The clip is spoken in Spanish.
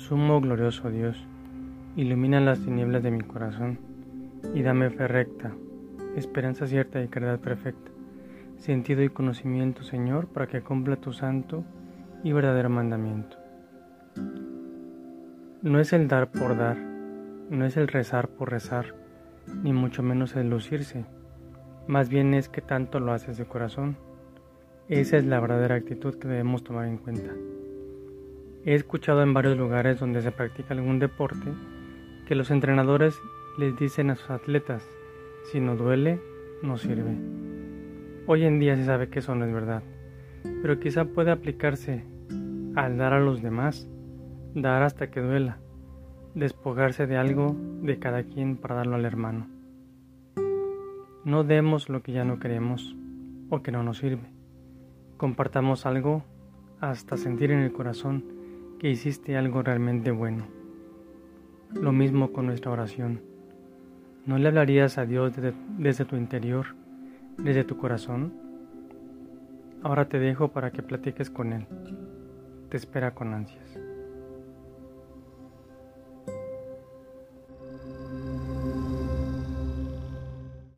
Sumo glorioso Dios, ilumina las tinieblas de mi corazón y dame fe recta, esperanza cierta y caridad perfecta, sentido y conocimiento, Señor, para que cumpla tu santo y verdadero mandamiento. No es el dar por dar, no es el rezar por rezar, ni mucho menos el lucirse, más bien es que tanto lo haces de corazón. Esa es la verdadera actitud que debemos tomar en cuenta. He escuchado en varios lugares donde se practica algún deporte que los entrenadores les dicen a sus atletas, si no duele, no sirve. Hoy en día se sabe que eso no es verdad, pero quizá puede aplicarse al dar a los demás, dar hasta que duela, despojarse de algo de cada quien para darlo al hermano. No demos lo que ya no queremos o que no nos sirve. Compartamos algo hasta sentir en el corazón que hiciste algo realmente bueno. Lo mismo con nuestra oración. ¿No le hablarías a Dios desde, tu interior, desde tu corazón? Ahora te dejo para que platiques con Él. Te espera con ansias.